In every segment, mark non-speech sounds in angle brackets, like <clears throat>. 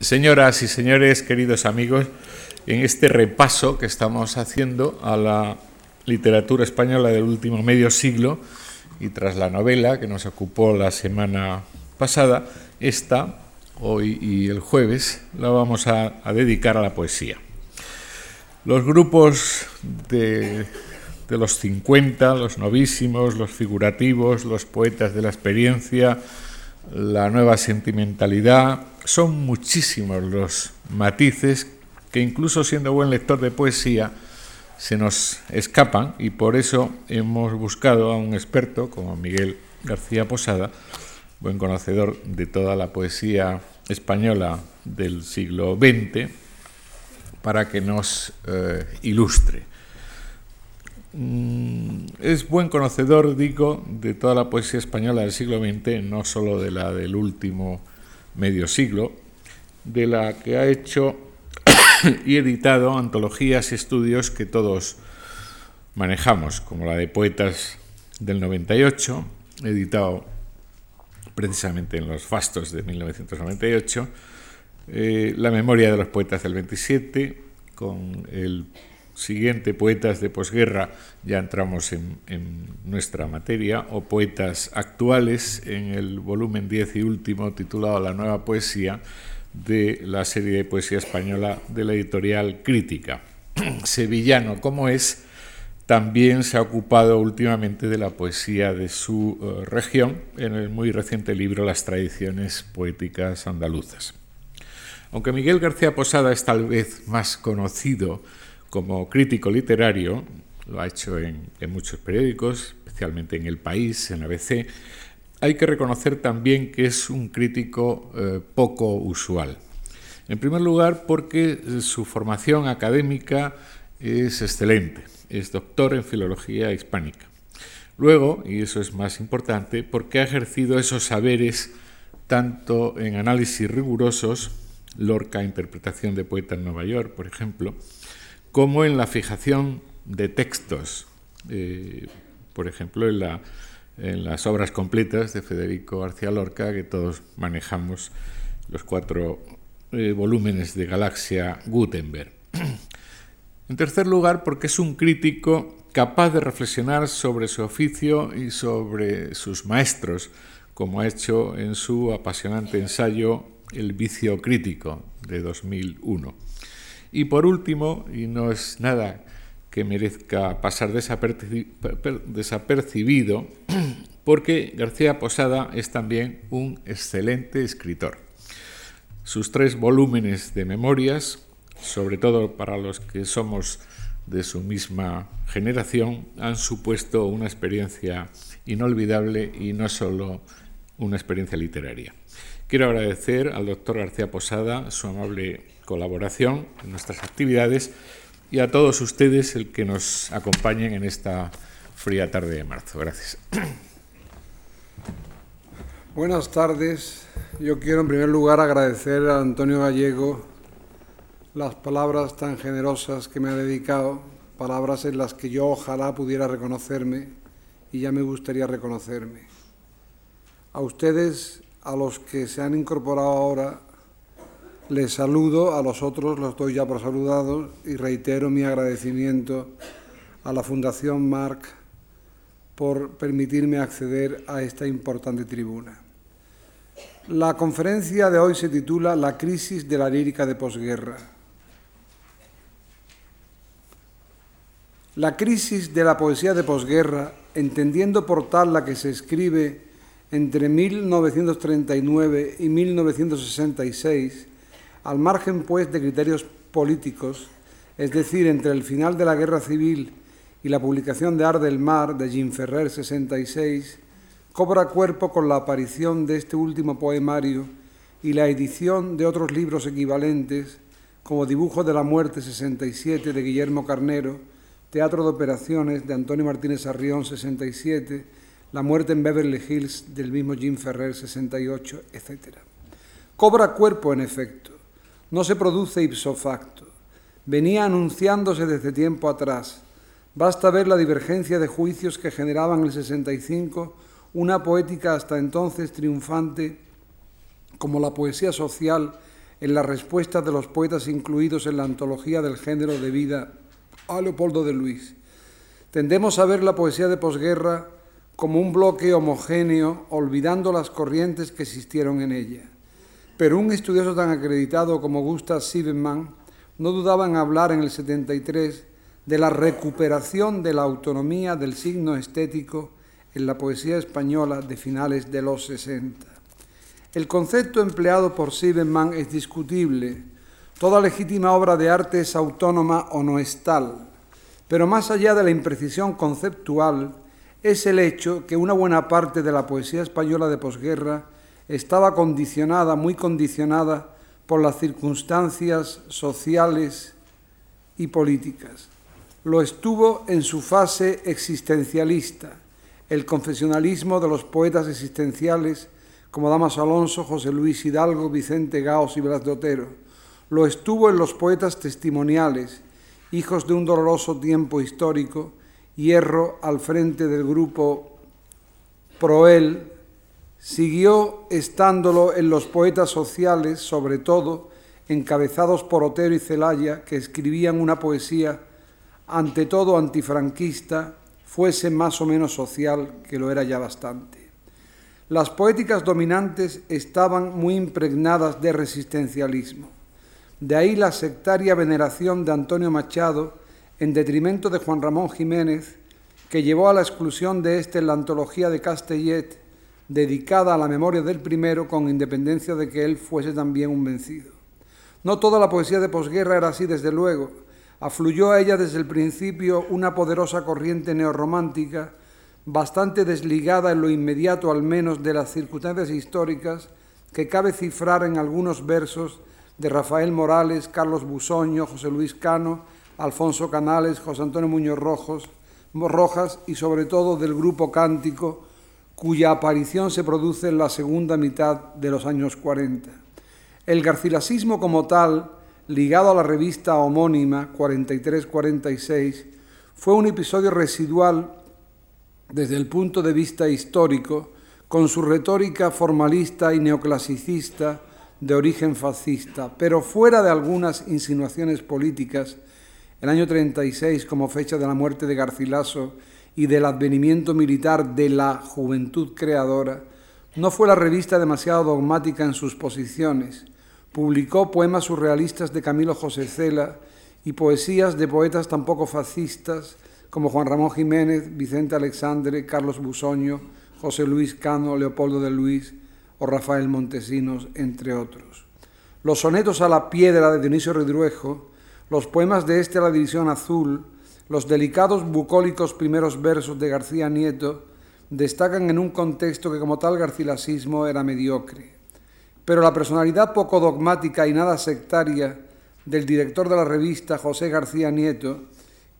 Señoras y señores, queridos amigos, en este repaso que estamos haciendo a la literatura española del último medio siglo y tras la novela que nos ocupó la semana pasada, esta, hoy y el jueves, la vamos a, dedicar a la poesía. Los grupos de, de los 50, los novísimos, los figurativos, los poetas de la experiencia, la nueva sentimentalidad, son muchísimos los matices que incluso siendo buen lector de poesía se nos escapan y por eso hemos buscado a un experto como Miguel García Posada, buen conocedor de toda la poesía española del siglo XX, para que nos eh, ilustre. Mm, es buen conocedor, digo, de toda la poesía española del siglo XX, no solo de la del último medio siglo, de la que ha hecho <coughs> y editado antologías y estudios que todos manejamos, como la de Poetas del 98, editado precisamente en los fastos de 1998, eh, La memoria de los poetas del 27, con el siguiente, Poetas de posguerra, ya entramos en, nuestra materia, o Poetas actuales, en el volumen 10 y último, titulado La nueva poesía, de la serie de poesía española de la editorial Crítica. <clears throat> Sevillano, como es, también se ha ocupado últimamente de la poesía de su eh, región en el muy reciente libro Las tradiciones poéticas andaluzas. Aunque Miguel García Posada es tal vez más conocido como crítico literario, lo ha hecho en, muchos periódicos, especialmente en El País, en ABC, hay que reconocer también que es un crítico eh, poco usual. En primer lugar, porque su formación académica es excelente, es doctor en filología hispánica. Luego, y eso es más importante, porque ha ejercido esos saberes tanto en análisis rigurosos, Lorca, interpretación de poeta en Nueva York, por ejemplo, como en la fijación de textos, eh, por ejemplo, en, las obras completas de Federico García Lorca, que todos manejamos los cuatro eh, volúmenes de Galaxia Gutenberg. <clears throat> En tercer lugar, porque es un crítico capaz de reflexionar sobre su oficio y sobre sus maestros, como ha hecho en su apasionante ensayo El vicio crítico de 2001. Y por último, y no es nada que merezca pasar desapercibido, <clears throat> porque García Posada es también un excelente escritor. Sus tres volúmenes de memorias, sobre todo para los que somos de su misma generación, han supuesto una experiencia inolvidable y no solo una experiencia literaria. Quiero agradecer al doctor García Posada su amable colaboración en nuestras actividades y a todos ustedes el que nos acompañen en esta fría tarde de marzo. Gracias. Buenas tardes. Yo quiero en primer lugar agradecer a Antonio Gallego las palabras tan generosas que me ha dedicado, palabras en las que yo ojalá pudiera reconocerme y ya me gustaría reconocerme. A ustedes, a los que se han incorporado ahora les saludo, a los otros los doy ya por saludados y reitero mi agradecimiento a la Fundación Marc por permitirme acceder a esta importante tribuna. La conferencia de hoy se titula La crisis de la lírica de posguerra. La crisis de la poesía de posguerra, entendiendo por tal la que se escribe entre 1939 y 1966, al margen, pues, de criterios políticos, es decir, entre el final de la Guerra Civil y la publicación de Ar del Mar de Jean Ferrer 66, cobra cuerpo con la aparición de este último poemario y la edición de otros libros equivalentes, como Dibujo de la Muerte 67 de Guillermo Carnero, Teatro de Operaciones de Antonio Martínez Arrión 67, La Muerte en Beverly Hills del mismo Jean Ferrer 68, etc. Cobra cuerpo, en efecto, no se produce ipso facto. Venía anunciándose desde tiempo atrás. Basta ver la divergencia de juicios que generaban en el 65 una poética hasta entonces triunfante como la poesía social en la respuesta de los poetas incluidos en la antología del género de vida a Leopoldo de Luis. Tendemos a ver la poesía de posguerra como un bloque homogéneo, olvidando las corrientes que existieron en ella. Pero un estudioso tan acreditado como Gustav Siebenmann no dudaba en hablar en el 73 de la recuperación de la autonomía del signo estético en la poesía española de finales de los 60. El concepto empleado por Siebenmann es discutible. Toda legítima obra de arte es autónoma o no es tal. Pero más allá de la imprecisión conceptual, es el hecho que una buena parte de la poesía española de posguerra estaba condicionada, muy condicionada, por las circunstancias sociales y políticas. Lo estuvo en su fase existencialista, el confesionalismo de los poetas existenciales como Damaso Alonso, José Luis Hidalgo, Vicente Gaos y Blas de Otero. Lo estuvo en los poetas testimoniales, hijos de un doloroso tiempo histórico, Hierro al frente del grupo Proel, siguió estándolo en los poetas sociales, sobre todo encabezados por Otero y Celaya, que escribían una poesía ante todo antifranquista, fuese más o menos social, que lo era ya bastante. Las poéticas dominantes estaban muy impregnadas de resistencialismo. De ahí la sectaria veneración de Antonio Machado en detrimento de Juan Ramón Jiménez, que llevó a la exclusión de éste en la antología de Castellet, dedicada a la memoria del primero, con independencia de que él fuese también un vencido. No toda la poesía de posguerra era así, desde luego. Afluyó a ella desde el principio una poderosa corriente neorromántica, bastante desligada en lo inmediato al menos de las circunstancias históricas, que cabe cifrar en algunos versos de Rafael Morales, Carlos Busoño, José Luis Cano, Alfonso Canales, José Antonio Muñoz Rojas y sobre todo del grupo Cántico, cuya aparición se produce en la segunda mitad de los años 40. El garcilasismo como tal, ligado a la revista homónima 43-46, fue un episodio residual desde el punto de vista histórico, con su retórica formalista y neoclasicista, de origen fascista, pero fuera de algunas insinuaciones políticas, el año 36 como fecha de la muerte de Garcilaso y del advenimiento militar de la juventud creadora, no fue la revista demasiado dogmática en sus posiciones. Publicó poemas surrealistas de Camilo José Cela y poesías de poetas tampoco fascistas como Juan Ramón Jiménez, Vicente Alexandre, Carlos Busoño, José Luis Cano, Leopoldo de Luis, o Rafael Montesinos, entre otros. Los sonetos a la piedra de Dionisio Redruejo, los poemas de este a la División Azul, los delicados bucólicos primeros versos de García Nieto destacan en un contexto que como tal garcilasismo era mediocre. Pero la personalidad poco dogmática y nada sectaria del director de la revista, José García Nieto,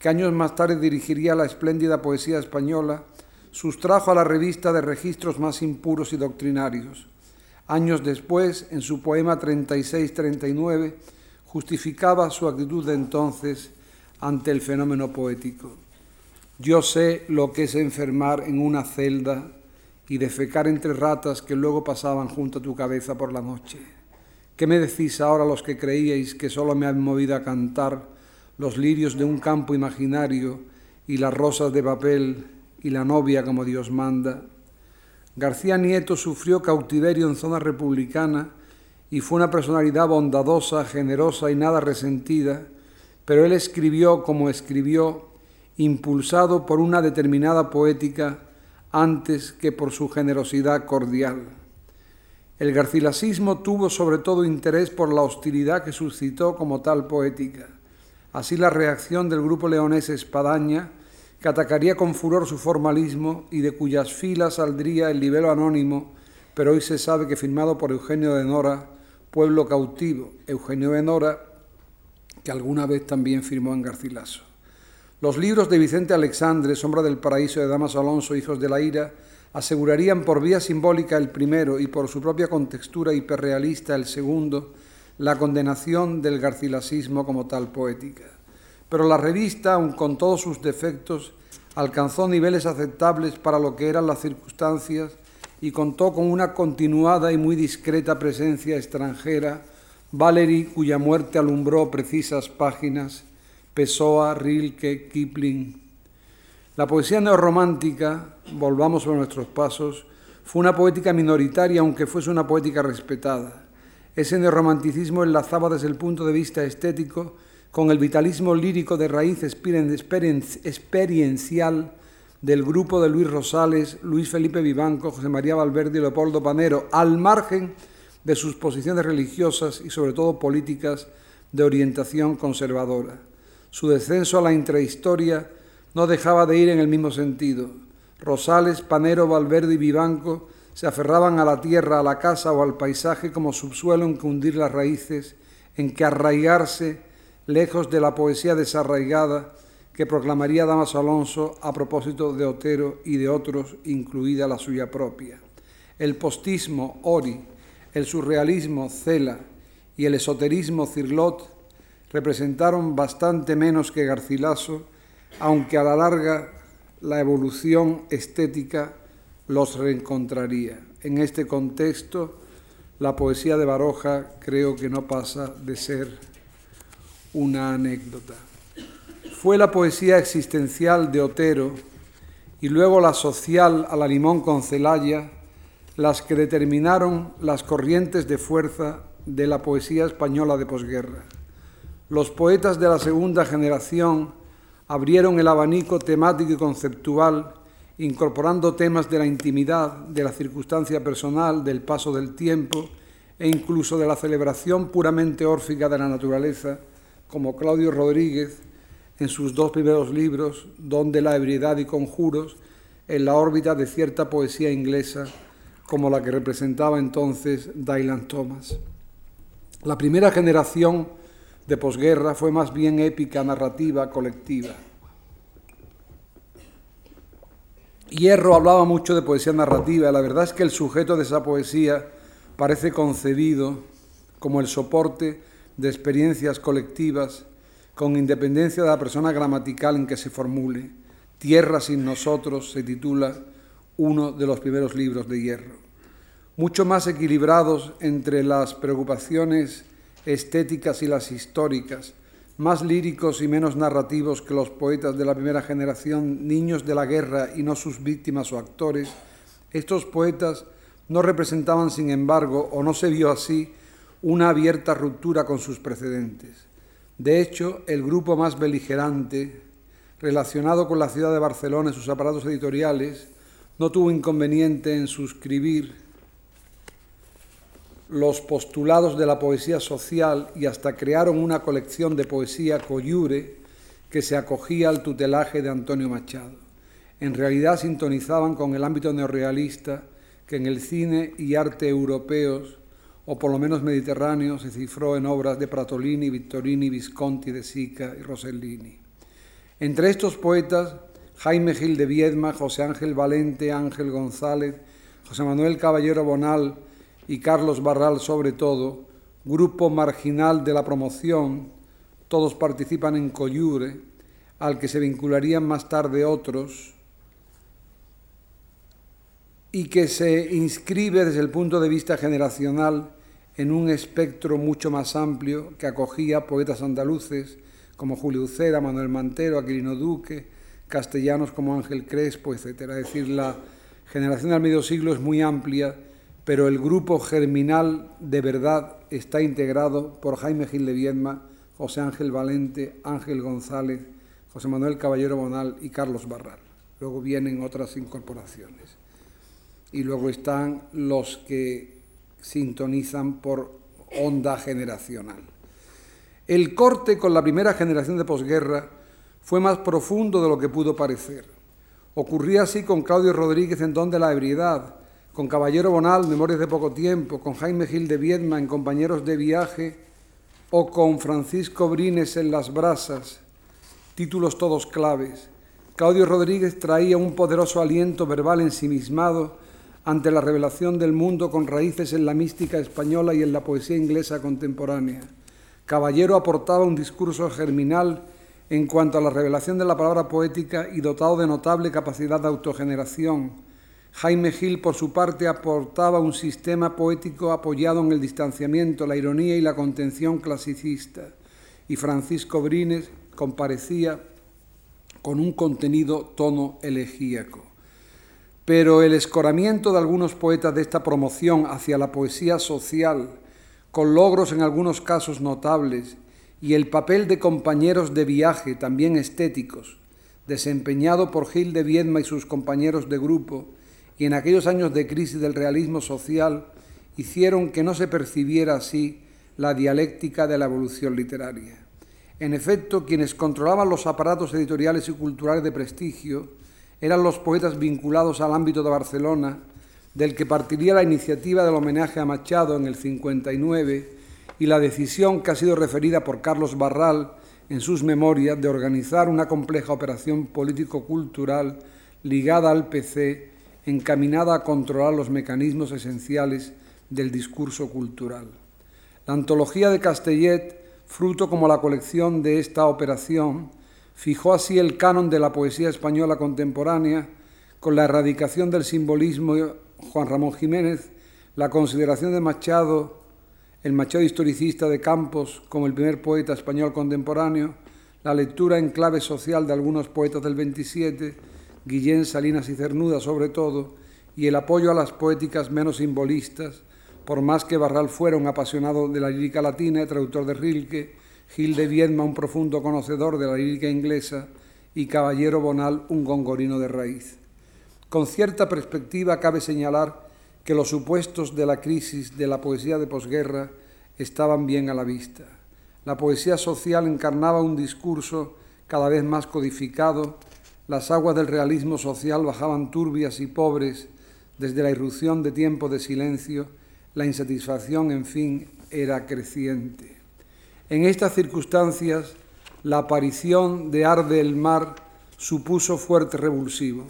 que años más tarde dirigiría la espléndida poesía española, sustrajo a la revista de registros más impuros y doctrinarios. Años después, en su poema 36-39, justificaba su actitud de entonces ante el fenómeno poético. Yo sé lo que es enfermar en una celda y defecar entre ratas que luego pasaban junto a tu cabeza por la noche. ¿Qué me decís ahora los que creíais que solo me han movido a cantar los lirios de un campo imaginario y las rosas de papel y la novia como Dios manda. García Nieto sufrió cautiverio en zona republicana y fue una personalidad bondadosa, generosa y nada resentida, pero él escribió como escribió, impulsado por una determinada poética antes que por su generosidad cordial. El garcilasismo tuvo sobre todo interés por la hostilidad que suscitó como tal poética. Así la reacción del grupo leonés Espadaña que atacaría con furor su formalismo y de cuyas filas saldría el libelo anónimo, pero hoy se sabe que firmado por Eugenio de Nora, Pueblo cautivo, Eugenio de Nora, que alguna vez también firmó en Garcilaso. Los libros de Vicente Alexandre, Sombra del Paraíso de Damas Alonso, Hijos de la Ira, asegurarían por vía simbólica el primero y por su propia contextura hiperrealista el segundo, la condenación del garcilasismo como tal poética pero la revista, aun con todos sus defectos, alcanzó niveles aceptables para lo que eran las circunstancias y contó con una continuada y muy discreta presencia extranjera, Valery, cuya muerte alumbró precisas páginas, Pessoa, Rilke, Kipling. La poesía neorromántica, volvamos sobre nuestros pasos, fue una poética minoritaria, aunque fuese una poética respetada. Ese neorromanticismo enlazaba desde el punto de vista estético con el vitalismo lírico de raíz experiencial del grupo de Luis Rosales, Luis Felipe Vivanco, José María Valverde y Leopoldo Panero, al margen de sus posiciones religiosas y sobre todo políticas de orientación conservadora. Su descenso a la intrahistoria no dejaba de ir en el mismo sentido. Rosales, Panero, Valverde y Vivanco se aferraban a la tierra, a la casa o al paisaje como subsuelo en que hundir las raíces, en que arraigarse lejos de la poesía desarraigada que proclamaría Damaso Alonso a propósito de Otero y de otros, incluida la suya propia. El postismo, Ori, el surrealismo, Cela, y el esoterismo, Cirlot, representaron bastante menos que Garcilaso, aunque a la larga la evolución estética los reencontraría. En este contexto, la poesía de Baroja creo que no pasa de ser una anécdota. Fue la poesía existencial de Otero y luego la social a la limón con Celaya las que determinaron las corrientes de fuerza de la poesía española de posguerra. Los poetas de la segunda generación abrieron el abanico temático y conceptual, incorporando temas de la intimidad, de la circunstancia personal, del paso del tiempo e incluso de la celebración puramente órfica de la naturaleza, como Claudio Rodríguez en sus dos primeros libros, Donde la ebriedad y conjuros, en la órbita de cierta poesía inglesa como la que representaba entonces Dylan Thomas. La primera generación de posguerra fue más bien épica, narrativa, colectiva. Hierro hablaba mucho de poesía narrativa la verdad es que el sujeto de esa poesía parece concebido como el soporte de experiencias colectivas con independencia de la persona gramatical en que se formule. Tierra sin nosotros se titula uno de los primeros libros de Hierro. Mucho más equilibrados entre las preocupaciones estéticas y las históricas, más líricos y menos narrativos que los poetas de la primera generación, niños de la guerra y no sus víctimas o actores, estos poetas no representaban, sin embargo, o no se vio así, una abierta ruptura con sus precedentes. De hecho, el grupo más beligerante, relacionado con la ciudad de Barcelona y sus aparatos editoriales, no tuvo inconveniente en suscribir los postulados de la poesía social y hasta crearon una colección de poesía coyure que se acogía al tutelaje de Antonio Machado. En realidad sintonizaban con el ámbito neorrealista que en el cine y arte europeos, o por lo menos mediterráneos, se cifró en obras de Pratolini, Vittorini, Visconti, De Sica y Rossellini. Entre estos poetas Jaime Gil de Viedma, José Ángel Valente, Ángel González, José Manuel Caballero Bonal y Carlos Barral sobre todo, grupo marginal de la promoción, todos participan en Coyure, al que se vincularían más tarde otros, y que se inscribe desde el punto de vista generacional en un espectro mucho más amplio que acogía poetas andaluces como Julio Uceda, Manuel Mantero, Aquilino Duque, castellanos como Ángel Crespo, etc. Es decir, la generación del medio siglo es muy amplia, pero el grupo germinal de verdad está integrado por Jaime Gil de Viedma, José Ángel Valente, Ángel González, José Manuel Caballero Bonal y Carlos Barral. Luego vienen otras incorporaciones. Y luego están los que sintonizan por onda generacional. El corte con la primera generación de posguerra fue más profundo de lo que pudo parecer. Ocurría así con Claudio Rodríguez en Don de la Ebriedad, con Caballero Bonal, Memorias de Poco Tiempo, con Jaime Gil de Viedma en Compañeros de Viaje o con Francisco Brines en Las Brasas, títulos todos claves. Claudio Rodríguez traía un poderoso aliento verbal ensimismado ante la revelación del mundo con raíces en la mística española y en la poesía inglesa contemporánea. Caballero aportaba un discurso germinal en cuanto a la revelación de la palabra poética y dotado de notable capacidad de autogeneración, Jaime Gil, por su parte, aportaba un sistema poético apoyado en el distanciamiento, la ironía y la contención clasicista, y Francisco Brines comparecía con un contenido tono elegíaco. Pero el escoramiento de algunos poetas de esta promoción hacia la poesía social, con logros en algunos casos notables, y el papel de compañeros de viaje, también estéticos, desempeñado por Gil de Viedma y sus compañeros de grupo, y en aquellos años de crisis del realismo social, hicieron que no se percibiera así la dialéctica de la evolución literaria. En efecto, quienes controlaban los aparatos editoriales y culturales de prestigio eran los poetas vinculados al ámbito de Barcelona, del que partiría la iniciativa del homenaje a Machado en el 59 y la decisión que ha sido referida por Carlos Barral en sus memorias de organizar una compleja operación político-cultural ligada al PC encaminada a controlar los mecanismos esenciales del discurso cultural. La antología de Castellet, fruto como la colección de esta operación, fijó así el canon de la poesía española contemporánea con la erradicación del simbolismo Juan Ramón Jiménez, la consideración de Machado el Machado historicista de Campos como el primer poeta español contemporáneo, la lectura en clave social de algunos poetas del 27, Guillén, Salinas y Cernuda sobre todo, y el apoyo a las poéticas menos simbolistas, por más que Barral fuera un apasionado de la lírica latina y traductor de Rilke, Gil de Viedma un profundo conocedor de la lírica inglesa y Caballero Bonal un gongorino de raíz. Con cierta perspectiva cabe señalar que los supuestos de la crisis de la poesía de posguerra estaban bien a la vista. La poesía social encarnaba un discurso cada vez más codificado, las aguas del realismo social bajaban turbias y pobres desde la irrupción de tiempo de silencio, la insatisfacción, en fin, era creciente. En estas circunstancias, la aparición de Arde el Mar supuso fuerte revulsivo.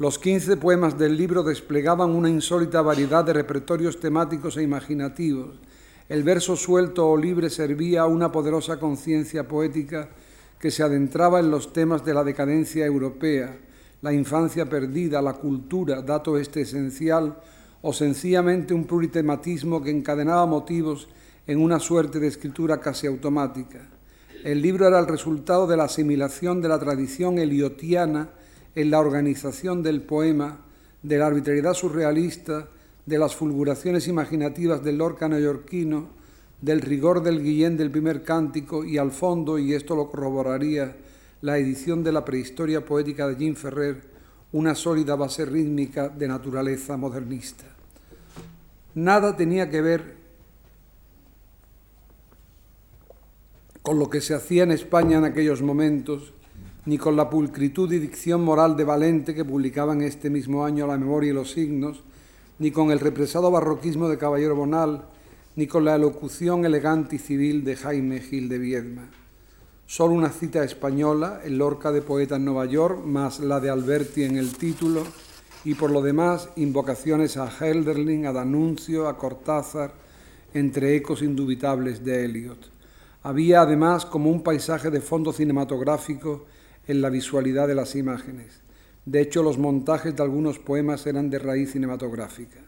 Los quince poemas del libro desplegaban una insólita variedad de repertorios temáticos e imaginativos. El verso suelto o libre servía a una poderosa conciencia poética que se adentraba en los temas de la decadencia europea, la infancia perdida, la cultura, dato este esencial, o sencillamente un pluritematismo que encadenaba motivos en una suerte de escritura casi automática. El libro era el resultado de la asimilación de la tradición eliotiana en la organización del poema, de la arbitrariedad surrealista, de las fulguraciones imaginativas del Lorca neoyorquino, del rigor del Guillén del primer cántico y al fondo, y esto lo corroboraría la edición de la prehistoria poética de Jean Ferrer, una sólida base rítmica de naturaleza modernista. Nada tenía que ver con lo que se hacía en España en aquellos momentos ni con la pulcritud y dicción moral de Valente que publicaban este mismo año La memoria y los signos, ni con el represado barroquismo de Caballero Bonal, ni con la elocución elegante y civil de Jaime Gil de Viedma. Solo una cita española, el Lorca de Poeta en Nueva York, más la de Alberti en el título, y por lo demás invocaciones a Helderling, a Danuncio, a Cortázar, entre ecos indubitables de Eliot. Había además como un paisaje de fondo cinematográfico en la visualidad de las imágenes. De hecho, los montajes de algunos poemas eran de raíz cinematográfica.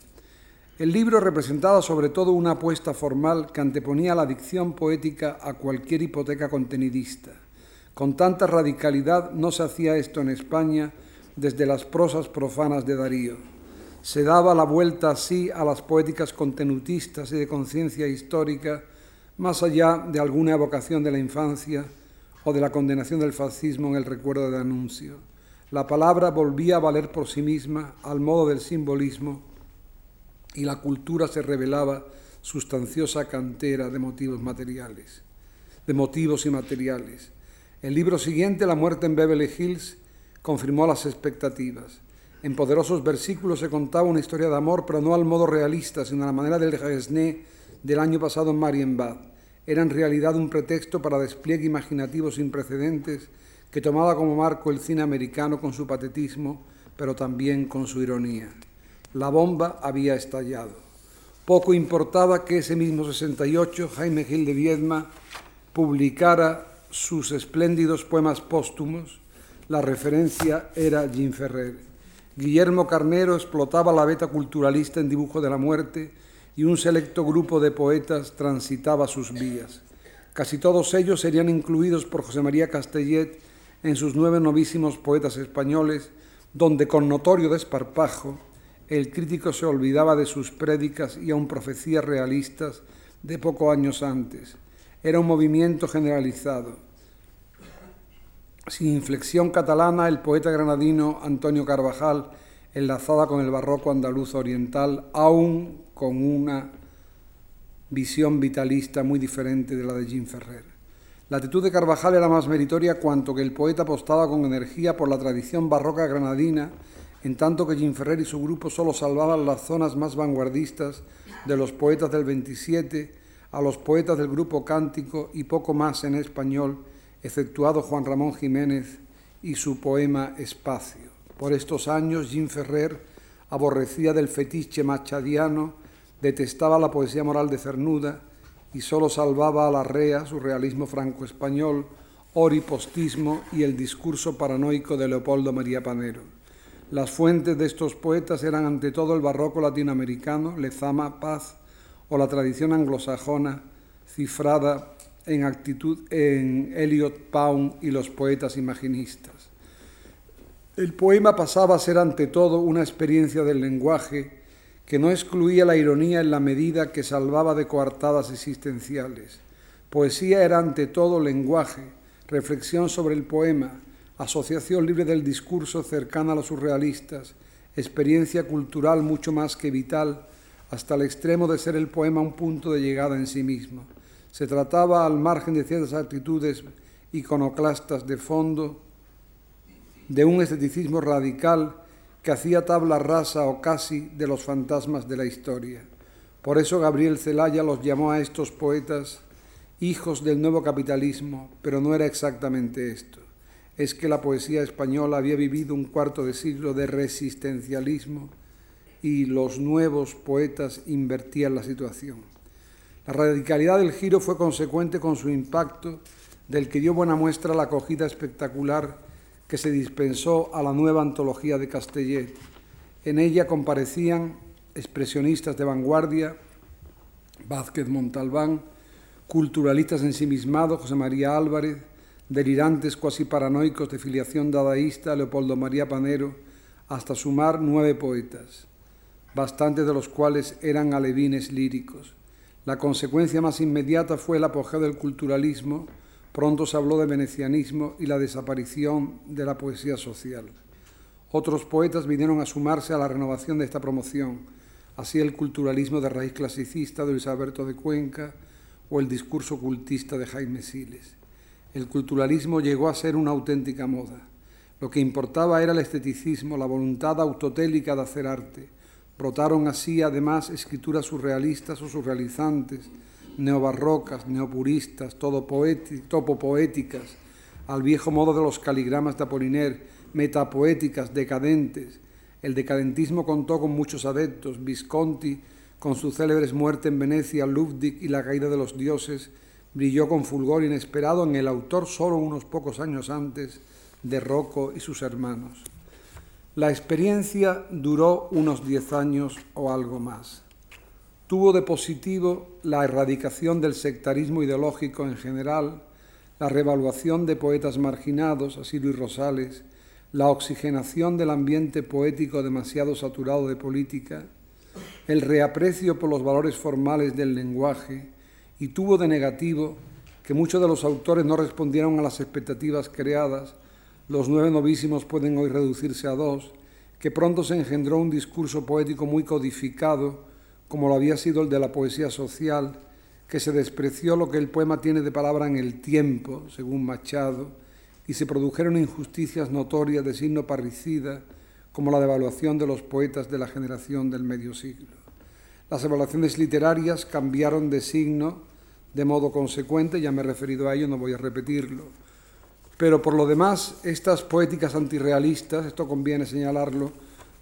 El libro representaba sobre todo una apuesta formal que anteponía la dicción poética a cualquier hipoteca contenidista. Con tanta radicalidad no se hacía esto en España desde las prosas profanas de Darío. Se daba la vuelta así a las poéticas contenutistas y de conciencia histórica, más allá de alguna evocación de la infancia, o de la condenación del fascismo en el recuerdo de anuncio. La palabra volvía a valer por sí misma al modo del simbolismo y la cultura se revelaba sustanciosa cantera de motivos materiales, de motivos y materiales. El libro siguiente, La muerte en Beverly Hills, confirmó las expectativas. En poderosos versículos se contaba una historia de amor, pero no al modo realista, sino a la manera del Resné del año pasado en Marienbad era en realidad un pretexto para despliegue imaginativo sin precedentes que tomaba como marco el cine americano con su patetismo, pero también con su ironía. La bomba había estallado. Poco importaba que ese mismo 68 Jaime Gil de Viedma publicara sus espléndidos poemas póstumos, la referencia era Jean Ferrer. Guillermo Carnero explotaba la beta culturalista en dibujo de la muerte y un selecto grupo de poetas transitaba sus vías. Casi todos ellos serían incluidos por José María Castellet en sus nueve novísimos poetas españoles, donde con notorio desparpajo el crítico se olvidaba de sus prédicas y aun profecías realistas de pocos años antes. Era un movimiento generalizado. Sin inflexión catalana, el poeta granadino Antonio Carvajal, enlazada con el barroco andaluz oriental, aún con una visión vitalista muy diferente de la de Jean Ferrer. La actitud de Carvajal era más meritoria cuanto que el poeta apostaba con energía por la tradición barroca granadina, en tanto que Jean Ferrer y su grupo solo salvaban las zonas más vanguardistas de los poetas del 27 a los poetas del grupo cántico y poco más en español, exceptuado Juan Ramón Jiménez y su poema Espacio. Por estos años, Jean Ferrer aborrecía del fetiche machadiano detestaba la poesía moral de Cernuda y solo salvaba a la rea su realismo franco-español, oripostismo y el discurso paranoico de Leopoldo María Panero. Las fuentes de estos poetas eran ante todo el barroco latinoamericano, Lezama, Paz, o la tradición anglosajona, cifrada en actitud en Eliot Pound y los poetas imaginistas. El poema pasaba a ser ante todo una experiencia del lenguaje que no excluía la ironía en la medida que salvaba de coartadas existenciales. Poesía era ante todo lenguaje, reflexión sobre el poema, asociación libre del discurso cercana a los surrealistas, experiencia cultural mucho más que vital, hasta el extremo de ser el poema un punto de llegada en sí mismo. Se trataba, al margen de ciertas actitudes iconoclastas de fondo, de un esteticismo radical que hacía tabla rasa o casi de los fantasmas de la historia. Por eso Gabriel Celaya los llamó a estos poetas hijos del nuevo capitalismo, pero no era exactamente esto. Es que la poesía española había vivido un cuarto de siglo de resistencialismo y los nuevos poetas invertían la situación. La radicalidad del giro fue consecuente con su impacto, del que dio buena muestra la acogida espectacular que se dispensó a la nueva antología de Castellet. En ella comparecían expresionistas de vanguardia, Vázquez Montalbán, culturalistas ensimismados, José María Álvarez, delirantes cuasi paranoicos de filiación dadaísta, Leopoldo María Panero, hasta sumar nueve poetas, bastantes de los cuales eran alevines líricos. La consecuencia más inmediata fue el apogeo del culturalismo, Pronto se habló de venecianismo y la desaparición de la poesía social. Otros poetas vinieron a sumarse a la renovación de esta promoción, así el culturalismo de raíz clasicista de Luis Alberto de Cuenca o el discurso cultista de Jaime Siles. El culturalismo llegó a ser una auténtica moda. Lo que importaba era el esteticismo, la voluntad autotélica de hacer arte. Brotaron así además escrituras surrealistas o surrealizantes, neobarrocas, neopuristas, topopoéticas, al viejo modo de los caligramas de Apoliner, metapoéticas, decadentes. El decadentismo contó con muchos adeptos, Visconti, con su célebres muerte en Venecia, Ludwig y la caída de los dioses, brilló con fulgor inesperado en el autor solo unos pocos años antes de Rocco y sus hermanos. La experiencia duró unos diez años o algo más tuvo de positivo la erradicación del sectarismo ideológico en general, la revaluación de poetas marginados, así Luis Rosales, la oxigenación del ambiente poético demasiado saturado de política, el reaprecio por los valores formales del lenguaje y tuvo de negativo que muchos de los autores no respondieron a las expectativas creadas, los nueve novísimos pueden hoy reducirse a dos, que pronto se engendró un discurso poético muy codificado, como lo había sido el de la poesía social, que se despreció lo que el poema tiene de palabra en el tiempo, según Machado, y se produjeron injusticias notorias de signo parricida, como la devaluación de los poetas de la generación del medio siglo. Las evaluaciones literarias cambiaron de signo de modo consecuente, ya me he referido a ello, no voy a repetirlo. Pero por lo demás, estas poéticas antirrealistas, esto conviene señalarlo,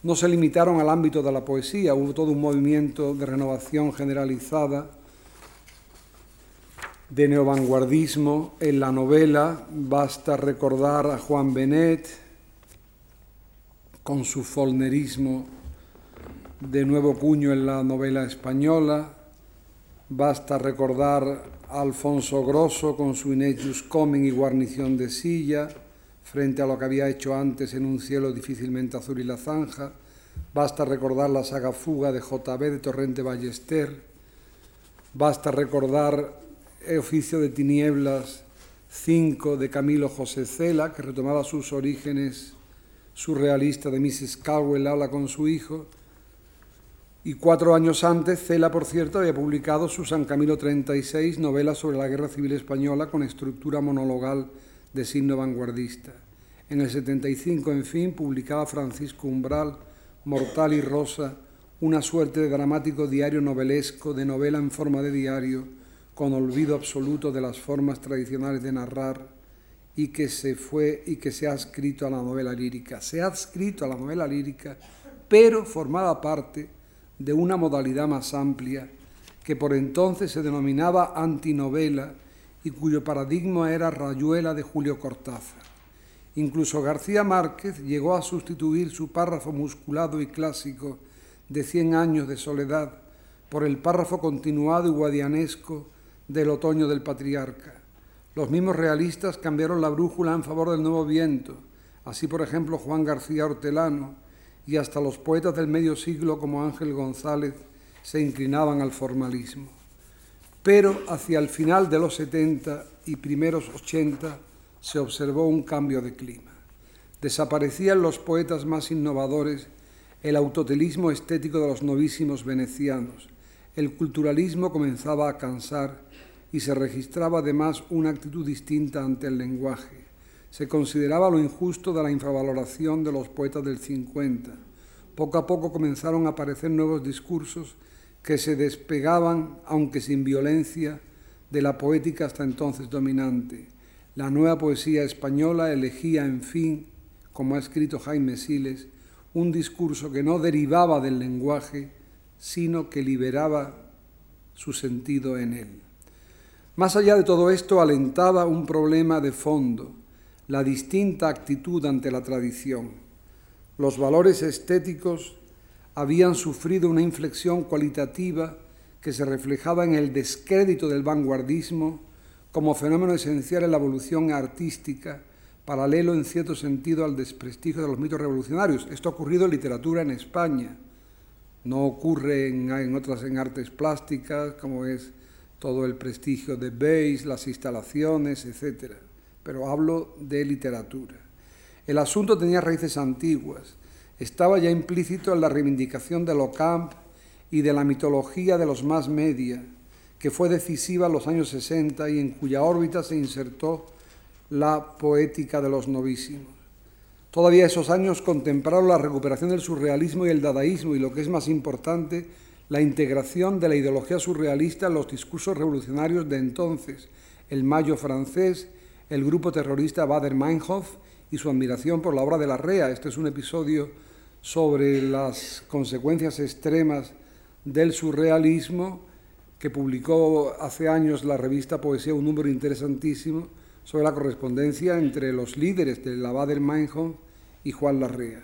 no se limitaron al ámbito de la poesía, hubo todo un movimiento de renovación generalizada, de neovanguardismo en la novela. Basta recordar a Juan Benet, con su folnerismo de nuevo cuño en la novela española. Basta recordar a Alfonso Grosso con su Inetus Coming y guarnición de silla, frente a lo que había hecho antes en Un cielo difícilmente azul y la zanja. Basta recordar la saga Fuga de JB de Torrente Ballester. Basta recordar El oficio de tinieblas 5 de Camilo José Cela, que retomaba sus orígenes surrealistas de Mrs. Caldwell habla con su hijo. Y cuatro años antes, Cela, por cierto, había publicado su San Camilo 36, novela sobre la Guerra Civil Española con estructura monologal de signo vanguardista. En el 75, en fin, publicaba Francisco Umbral, Mortal y Rosa, una suerte de dramático diario novelesco, de novela en forma de diario, con olvido absoluto de las formas tradicionales de narrar y que se fue y que se ha escrito a la novela lírica. Se ha escrito a la novela lírica, pero formaba parte de una modalidad más amplia que por entonces se denominaba antinovela y cuyo paradigma era Rayuela de Julio Cortázar. Incluso García Márquez llegó a sustituir su párrafo musculado y clásico de Cien años de soledad por el párrafo continuado y guadianesco del otoño del patriarca. Los mismos realistas cambiaron la brújula en favor del nuevo viento, así por ejemplo Juan García Hortelano y hasta los poetas del medio siglo como Ángel González se inclinaban al formalismo. Pero hacia el final de los 70 y primeros 80 se observó un cambio de clima. Desaparecían los poetas más innovadores, el autotelismo estético de los novísimos venecianos, el culturalismo comenzaba a cansar y se registraba además una actitud distinta ante el lenguaje. Se consideraba lo injusto de la infravaloración de los poetas del 50. Poco a poco comenzaron a aparecer nuevos discursos que se despegaban, aunque sin violencia, de la poética hasta entonces dominante. La nueva poesía española elegía, en fin, como ha escrito Jaime Siles, un discurso que no derivaba del lenguaje, sino que liberaba su sentido en él. Más allá de todo esto, alentaba un problema de fondo, la distinta actitud ante la tradición. Los valores estéticos habían sufrido una inflexión cualitativa que se reflejaba en el descrédito del vanguardismo como fenómeno esencial en la evolución artística, paralelo en cierto sentido al desprestigio de los mitos revolucionarios. Esto ha ocurrido en literatura en España, no ocurre en, otras en artes plásticas, como es todo el prestigio de Beis, las instalaciones, etc. Pero hablo de literatura. El asunto tenía raíces antiguas. Estaba ya implícito en la reivindicación de Locamp y de la mitología de los más media, que fue decisiva en los años 60 y en cuya órbita se insertó la poética de los novísimos. Todavía esos años contemplaron la recuperación del surrealismo y el dadaísmo y lo que es más importante, la integración de la ideología surrealista en los discursos revolucionarios de entonces, el Mayo francés, el grupo terrorista Bader-Meinhof y su admiración por la obra de la REA. Este es un episodio sobre las consecuencias extremas del surrealismo que publicó hace años la revista Poesía un número interesantísimo sobre la correspondencia entre los líderes de la Bader-Meinhof y Juan Larrea.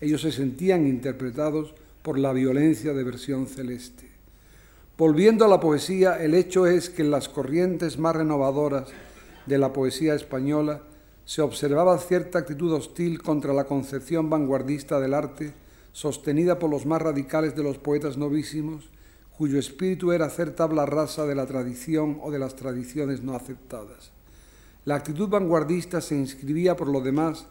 Ellos se sentían interpretados por la violencia de versión celeste. Volviendo a la poesía, el hecho es que las corrientes más renovadoras de la poesía española se observaba cierta actitud hostil contra la concepción vanguardista del arte, sostenida por los más radicales de los poetas novísimos, cuyo espíritu era hacer tabla rasa de la tradición o de las tradiciones no aceptadas. La actitud vanguardista se inscribía, por lo demás,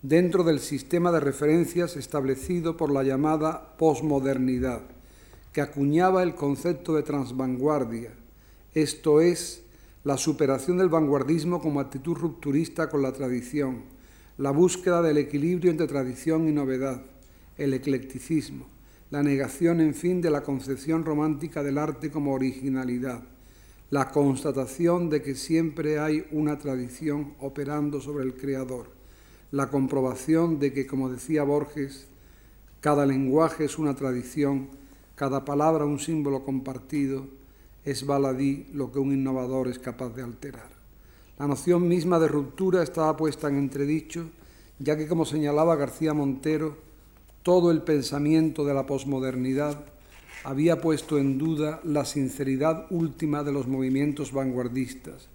dentro del sistema de referencias establecido por la llamada posmodernidad, que acuñaba el concepto de transvanguardia, esto es, la superación del vanguardismo como actitud rupturista con la tradición, la búsqueda del equilibrio entre tradición y novedad, el eclecticismo, la negación, en fin, de la concepción romántica del arte como originalidad, la constatación de que siempre hay una tradición operando sobre el creador, la comprobación de que, como decía Borges, cada lenguaje es una tradición, cada palabra un símbolo compartido, es baladí lo que un innovador es capaz de alterar. La noción misma de ruptura estaba puesta en entredicho, ya que, como señalaba García Montero, todo el pensamiento de la posmodernidad había puesto en duda la sinceridad última de los movimientos vanguardistas,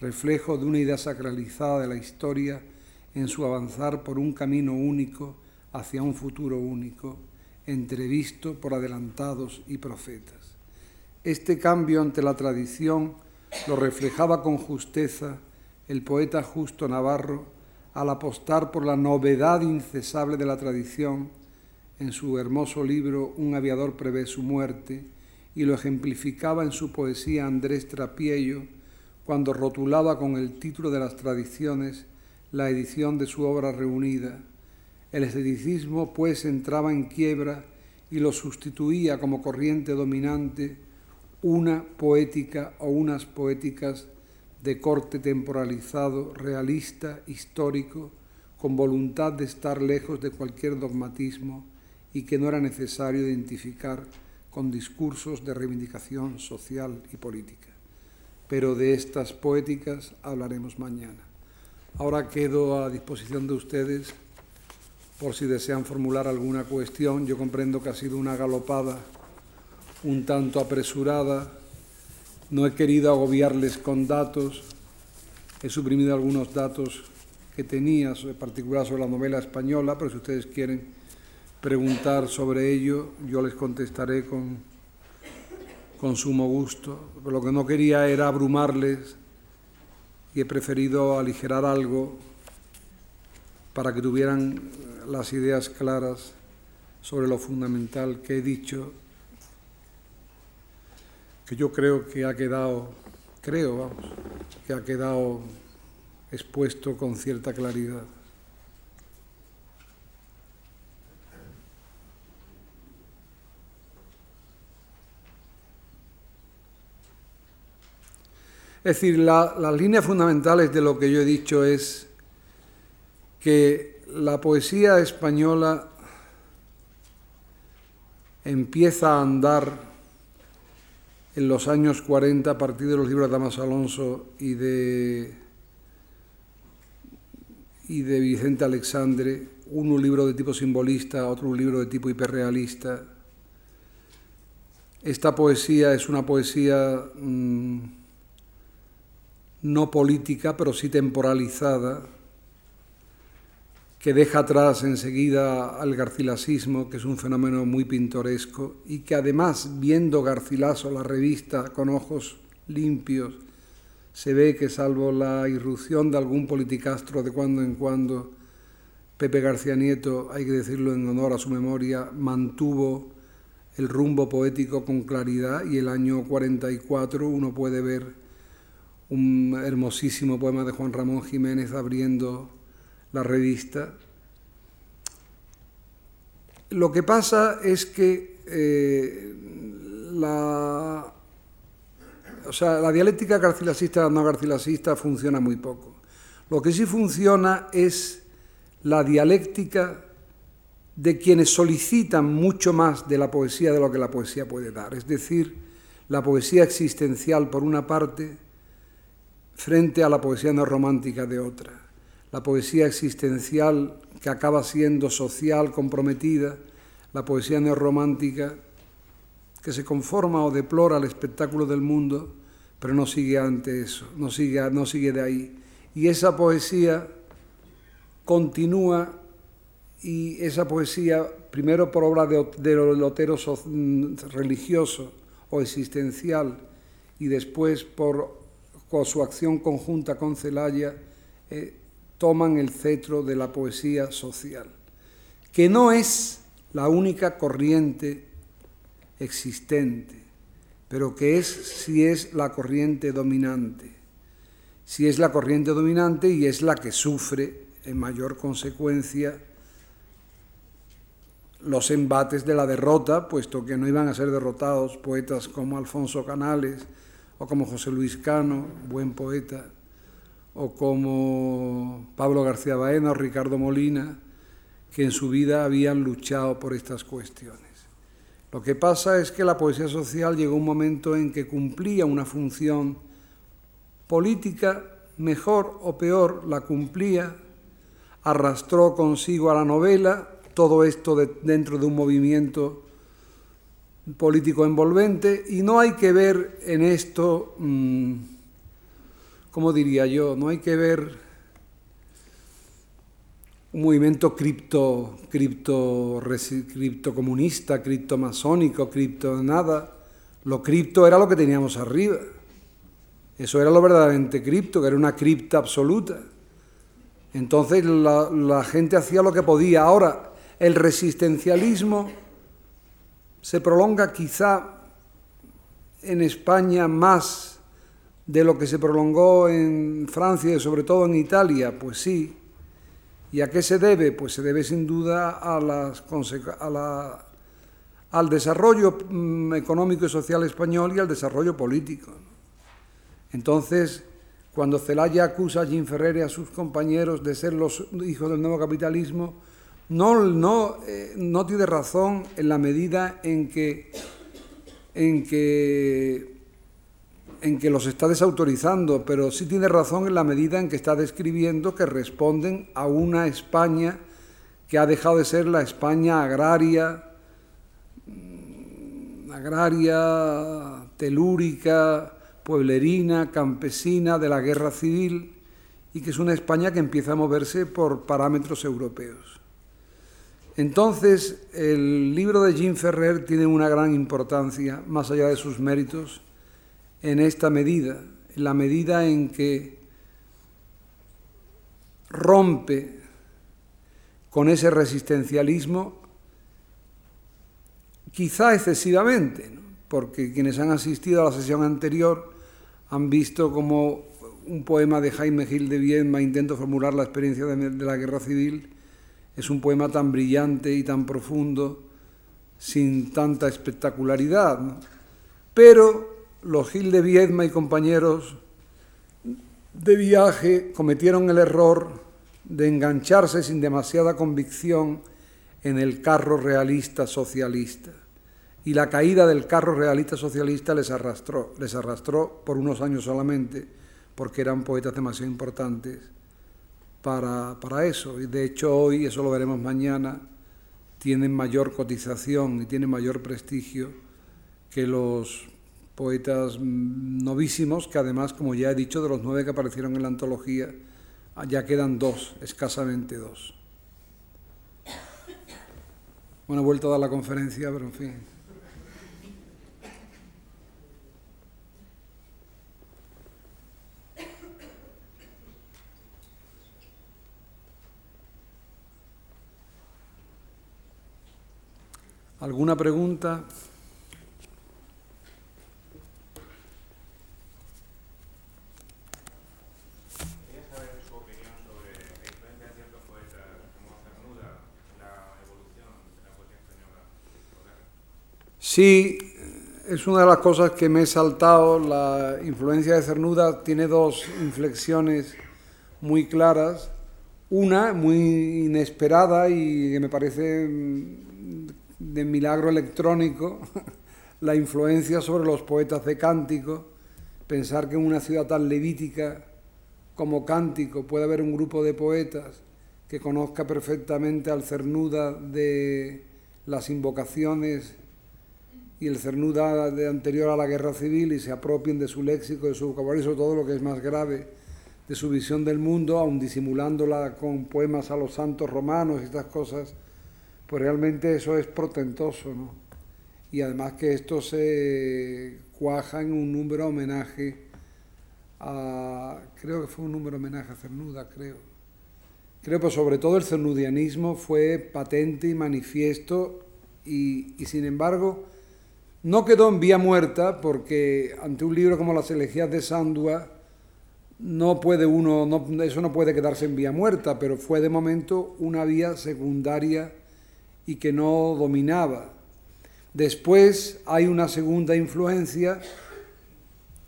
reflejo de una idea sacralizada de la historia en su avanzar por un camino único hacia un futuro único, entrevisto por adelantados y profetas. Este cambio ante la tradición lo reflejaba con justeza el poeta Justo Navarro al apostar por la novedad incesable de la tradición en su hermoso libro Un aviador prevé su muerte y lo ejemplificaba en su poesía Andrés Trapiello cuando rotulaba con el título de las tradiciones la edición de su obra reunida. El esteticismo pues entraba en quiebra y lo sustituía como corriente dominante una poética o unas poéticas de corte temporalizado, realista, histórico, con voluntad de estar lejos de cualquier dogmatismo y que no era necesario identificar con discursos de reivindicación social y política. Pero de estas poéticas hablaremos mañana. Ahora quedo a disposición de ustedes por si desean formular alguna cuestión. Yo comprendo que ha sido una galopada un tanto apresurada. No he querido agobiarles con datos. He suprimido algunos datos que tenía, en particular sobre la novela española, pero si ustedes quieren preguntar sobre ello, yo les contestaré con, con sumo gusto. Pero lo que no quería era abrumarles y he preferido aligerar algo para que tuvieran las ideas claras sobre lo fundamental que he dicho, que yo creo que ha quedado, creo, vamos, que ha quedado expuesto con cierta claridad. Es decir, las líneas fundamentales de lo que yo he dicho es que la poesía española empieza a andar en los años 40 a partir de los libros de Damas Alonso y de, y de Vicente Alexandre, uno un libro de tipo simbolista, otro un libro de tipo hiperrealista. Esta poesía es una poesía... Mm, no política, pero sí temporalizada, que deja atrás enseguida al garcilasismo, que es un fenómeno muy pintoresco, y que además, viendo Garcilaso, la revista, con ojos limpios, se ve que salvo la irrupción de algún politicastro de cuando en cuando, Pepe García Nieto, hay que decirlo en honor a su memoria, mantuvo el rumbo poético con claridad y el año 44 uno puede ver un hermosísimo poema de Juan Ramón Jiménez abriendo la revista. Lo que pasa es que eh, la, o sea, la dialéctica garcilasista no garcilasista funciona muy poco. Lo que sí funciona es la dialéctica de quienes solicitan mucho más de la poesía de lo que la poesía puede dar. Es decir, la poesía existencial por una parte, frente a la poesía no romántica de otra. La poesía existencial que acaba siendo social, comprometida, la poesía neorromántica que se conforma o deplora el espectáculo del mundo, pero no sigue ante eso, no sigue, no sigue de ahí. Y esa poesía continúa y esa poesía, primero por obra de, de lotero religioso o existencial, y después por su acción conjunta con Celaya, eh, toman el cetro de la poesía social, que no es la única corriente existente, pero que es si es la corriente dominante. Si es la corriente dominante y es la que sufre en mayor consecuencia los embates de la derrota, puesto que no iban a ser derrotados poetas como Alfonso Canales, o como José Luis Cano, buen poeta, o como Pablo García Baena o Ricardo Molina, que en su vida habían luchado por estas cuestiones. Lo que pasa es que la poesía social llegó un momento en que cumplía una función política, mejor o peor, la cumplía, arrastró consigo a la novela, todo esto dentro de un movimiento político envolvente y no hay que ver en esto, mm, ¿cómo diría yo? No hay que ver un movimiento cripto, cripto, criptocomunista, criptomasónico, cripto nada. Lo cripto era lo que teníamos arriba. Eso era lo verdaderamente cripto, que era una cripta absoluta. Entonces la, la gente hacía lo que podía. Ahora, el resistencialismo se prolonga quizá en España más de lo que se prolongó en Francia y sobre todo en Italia, pues sí. ¿Y a qué se debe? Pues se debe sin duda a las, al desarrollo mm, económico y social español y al desarrollo político. Entonces, cuando Celaya acusa a Jim Ferrer y a sus compañeros de ser los hijos del nuevo capitalismo, no, no, eh, no tiene razón en la medida en que, en, que, en que los está desautorizando, pero sí tiene razón en la medida en que está describiendo que responden a una España que ha dejado de ser la España agraria, mm, agraria, telúrica, pueblerina, campesina de la guerra civil y que es una España que empieza a moverse por parámetros europeos. Entonces, el libro de Jim Ferrer tiene una gran importancia, más allá de sus méritos, en esta medida, en la medida en que rompe con ese resistencialismo, quizá excesivamente, porque quienes han asistido a la sesión anterior han visto como un poema de Jaime Gil de Viedma intento formular la experiencia de la guerra civil es un poema tan brillante y tan profundo, sin tanta espectacularidad. Pero los Gil de Viedma y compañeros de viaje cometieron el error de engancharse sin demasiada convicción en el carro realista socialista. Y la caída del carro realista socialista les arrastró, les arrastró por unos años solamente, porque eran poetas demasiado importantes para, para eso. Y de hecho hoy, eso lo veremos mañana, tienen mayor cotización y tienen mayor prestigio que los poetas novísimos, que además, como ya he dicho, de los nueve que aparecieron en la antología, ya quedan dos, escasamente dos. Bueno, he vuelto a dar la conferencia, pero en fin. ¿Alguna pregunta? Quería saber su opinión sobre la influencia de ciertos poetas como Cernuda en la evolución de la poesía española. Sí, es una de las cosas que me he saltado. La influencia de Cernuda tiene dos inflexiones muy claras. Una muy inesperada y que me parece de milagro electrónico <laughs> la influencia sobre los poetas de cántico, pensar que en una ciudad tan levítica como Cántico puede haber un grupo de poetas que conozca perfectamente al Cernuda de las invocaciones y el Cernuda de anterior a la guerra civil y se apropien de su léxico, de su vocabulario, sobre todo lo que es más grave, de su visión del mundo, aun disimulándola con poemas a los santos romanos y estas cosas pues realmente eso es portentoso, ¿no? Y además que esto se cuaja en un número homenaje a, creo que fue un número homenaje a Cernuda, creo. Creo que sobre todo el cernudianismo fue patente y manifiesto y, sin embargo no quedó en vía muerta porque ante un libro como Las elegías de Sandua no puede uno, no, eso no puede quedarse en vía muerta, pero fue de momento una vía secundaria y que no dominaba. Después hay una segunda influencia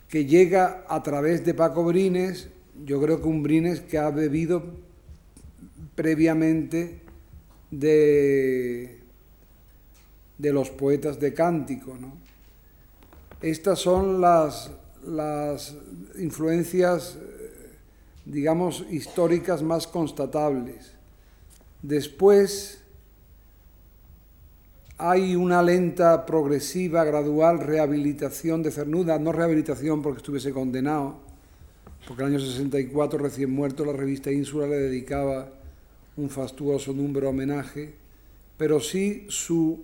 que llega a través de Paco Brines, yo creo que un Brines que ha bebido previamente de, de los poetas de cántico. Estas son las, las influencias, digamos, históricas más constatables. Después, hay una lenta, progresiva, gradual rehabilitación de Cernuda, no rehabilitación porque estuviese condenado, porque en el año 64, recién muerto, la revista Ínsula le dedicaba un fastuoso número homenaje, pero sí su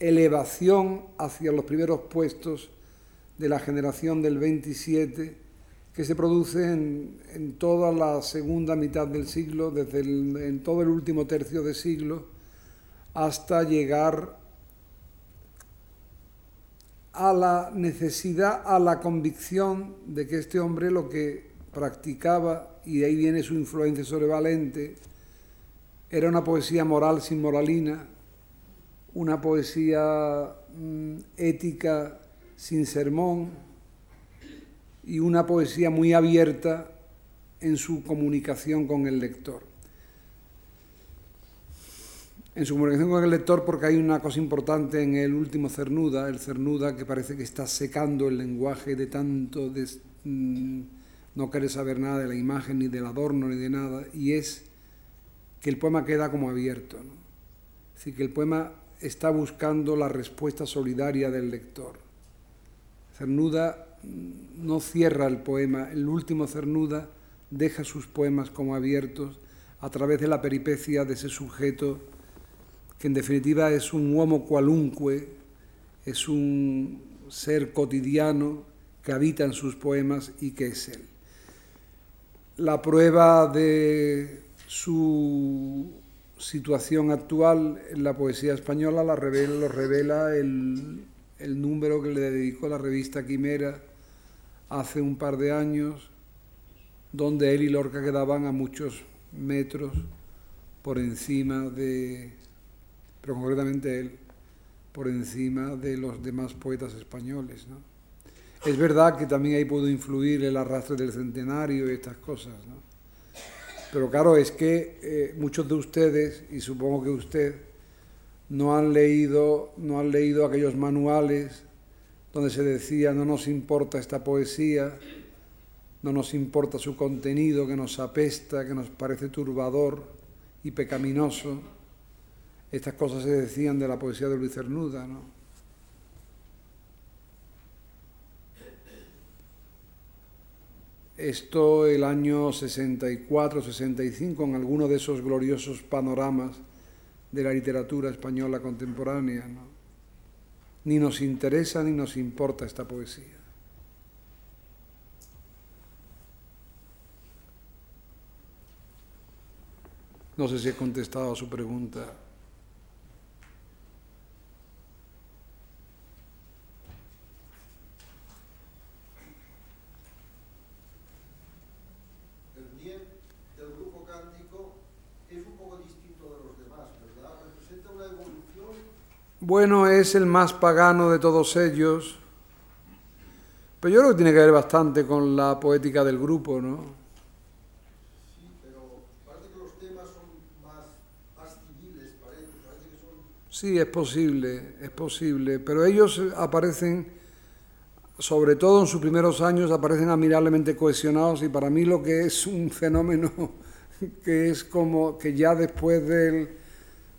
elevación hacia los primeros puestos de la generación del 27 que se produce en, toda la segunda mitad del siglo, desde en todo el último tercio de siglo, hasta llegar a la necesidad, a la convicción de que este hombre lo que practicaba, y de ahí viene su influencia sobre Valente, era una poesía moral sin moralina, una poesía mm, ética sin sermón y una poesía muy abierta en su comunicación con el lector. En su comunicación con el lector porque hay una cosa importante en el último Cernuda, el Cernuda que parece que está secando el lenguaje de tanto mm, no querer saber nada de la imagen, ni del adorno, ni de nada, y es que el poema queda como abierto. ¿no? Que el poema está buscando la respuesta solidaria del lector. Cernuda no cierra el poema, el último Cernuda deja sus poemas como abiertos a través de la peripecia de ese sujeto que en definitiva es un homo qualunque, es un ser cotidiano que habita en sus poemas y que es él. La prueba de su situación actual en la poesía española la revela, lo revela el, el número que le dedicó la revista Quimera hace un par de años, donde él y Lorca quedaban a muchos metros por encima de, pero concretamente él, por encima de los demás poetas españoles. ¿no? Es verdad que también ahí pudo influir el arrastre del centenario y estas cosas, ¿no? Pero claro, es que eh, muchos de ustedes, y supongo que usted, no han leído, no han leído aquellos manuales donde se decía no nos importa esta poesía, no nos importa su contenido que nos apesta, que nos parece turbador y pecaminoso. Estas cosas se decían de la poesía de Luis Cernuda, ¿no? Esto el año 64-65, en alguno de esos gloriosos panoramas de la literatura española contemporánea. Ni nos interesa ni nos importa esta poesía. No sé si he contestado a su pregunta. Bueno, es el más pagano de todos ellos, pero yo creo que tiene que ver bastante con la poética del grupo, ¿no? Sí, pero parece que los temas son más, civiles para ellos, parece que son... Sí, es posible, es posible, pero ellos aparecen, sobre todo en sus primeros años, aparecen admirablemente cohesionados y para mí lo que es un fenómeno <laughs> que es como que ya después del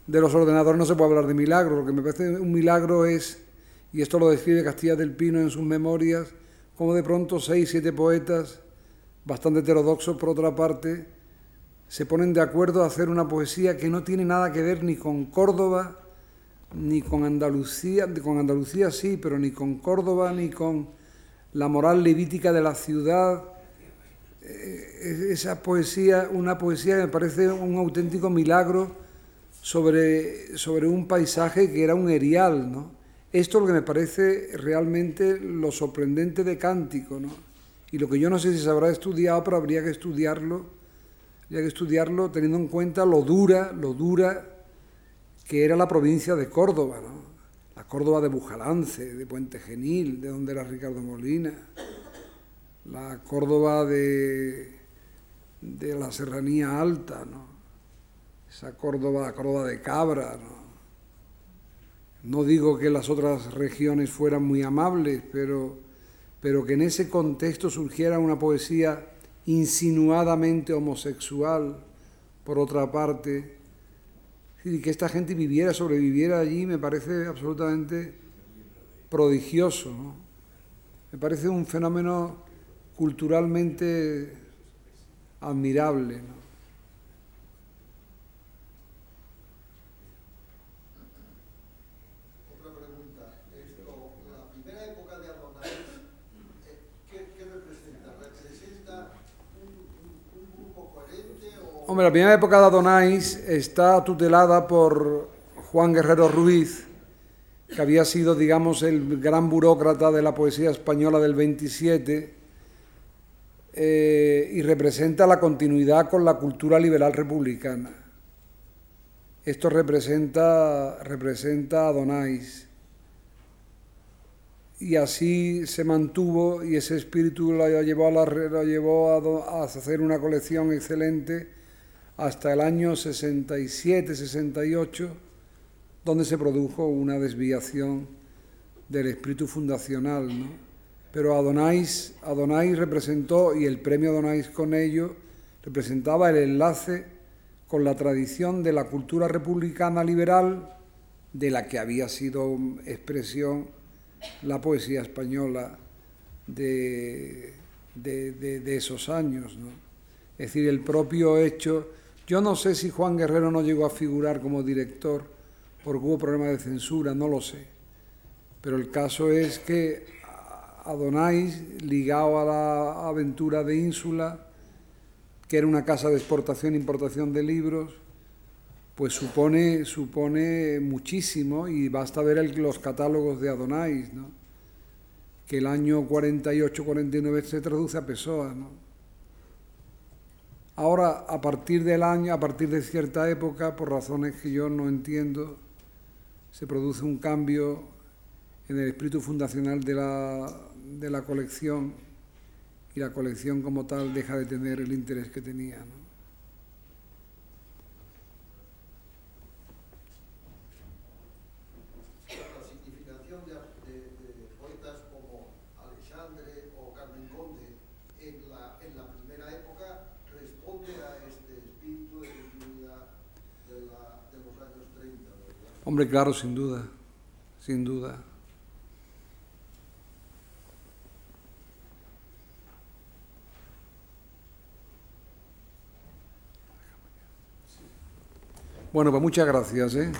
de los ordenadores no se puede hablar de milagro. Lo que me parece un milagro es, y esto lo describe Castilla del Pino en sus memorias, como de pronto seis, siete poetas, bastante heterodoxos por otra parte, se ponen de acuerdo a hacer una poesía que no tiene nada que ver ni con Córdoba, ni con Andalucía, con Andalucía sí, pero ni con Córdoba, ni con la moral levítica de la ciudad. Eh, esa poesía, una poesía que me parece un auténtico milagro sobre, sobre un paisaje que era un erial, ¿no? Esto es lo que me parece realmente lo sorprendente de Cántico, ¿no? Y lo que yo no sé si se habrá estudiado, pero habría que estudiarlo, habría que estudiarlo teniendo en cuenta lo dura, lo dura que era la provincia de Córdoba, ¿no? La Córdoba de Bujalance, de Puente Genil, de donde era Ricardo Molina, la Córdoba de, de la Serranía Alta, ¿no? Esa Córdoba, Córdoba de Cabra. ¿no? digo que las otras regiones fueran muy amables, pero, pero que en ese contexto surgiera una poesía insinuadamente homosexual, por otra parte, Y que esta gente viviera, sobreviviera allí, me parece absolutamente prodigioso. ¿no? Me parece un fenómeno culturalmente admirable. ¿no? Otra pregunta. Esto, la primera época de Adonais, eh, ¿qué, qué representa? ¿Representa un, un- un grupo coherente o...? Hombre, la primera época de Adonais está tutelada por Juan Guerrero Ruiz, que había sido, digamos, el gran burócrata de la poesía española del 27 eh, y representa la continuidad con la cultura liberal republicana. Esto representa, representa a Adonais. Y así se mantuvo y ese espíritu lo llevó, la llevó a hacer una colección excelente hasta el año 67-68, donde se produjo una desviación del espíritu fundacional. ¿no? Pero Adonais, Adonais representó, y el premio Adonais con ello, representaba el enlace con la tradición de la cultura republicana liberal, de la que había sido expresión la poesía española de, de- de- esos años. ¿no? Es decir, el propio hecho, yo no sé si Juan Guerrero no llegó a figurar como director porque hubo problemas de censura, no lo sé. Pero el caso es que Adonais, ligado a la aventura de Ínsula, que era una casa de exportación e importación de libros, pues supone, supone muchísimo y basta ver los catálogos de Adonais, ¿no? que el año 48-49 se traduce a Pessoa. ¿no? Ahora, a partir del año, a partir de cierta época, por razones que yo no entiendo, se produce un cambio en el espíritu fundacional de la, de la colección y la colección como tal deja de tener el interés que tenía. La significación de, de- de poetas como Alexandre o Carmen Conde en la, en la primera época responde a este espíritu de continuidad de, la- de los años 30, ¿verdad? Hombre, claro, sin duda, sin duda. Bueno, pues muchas gracias. ¿eh?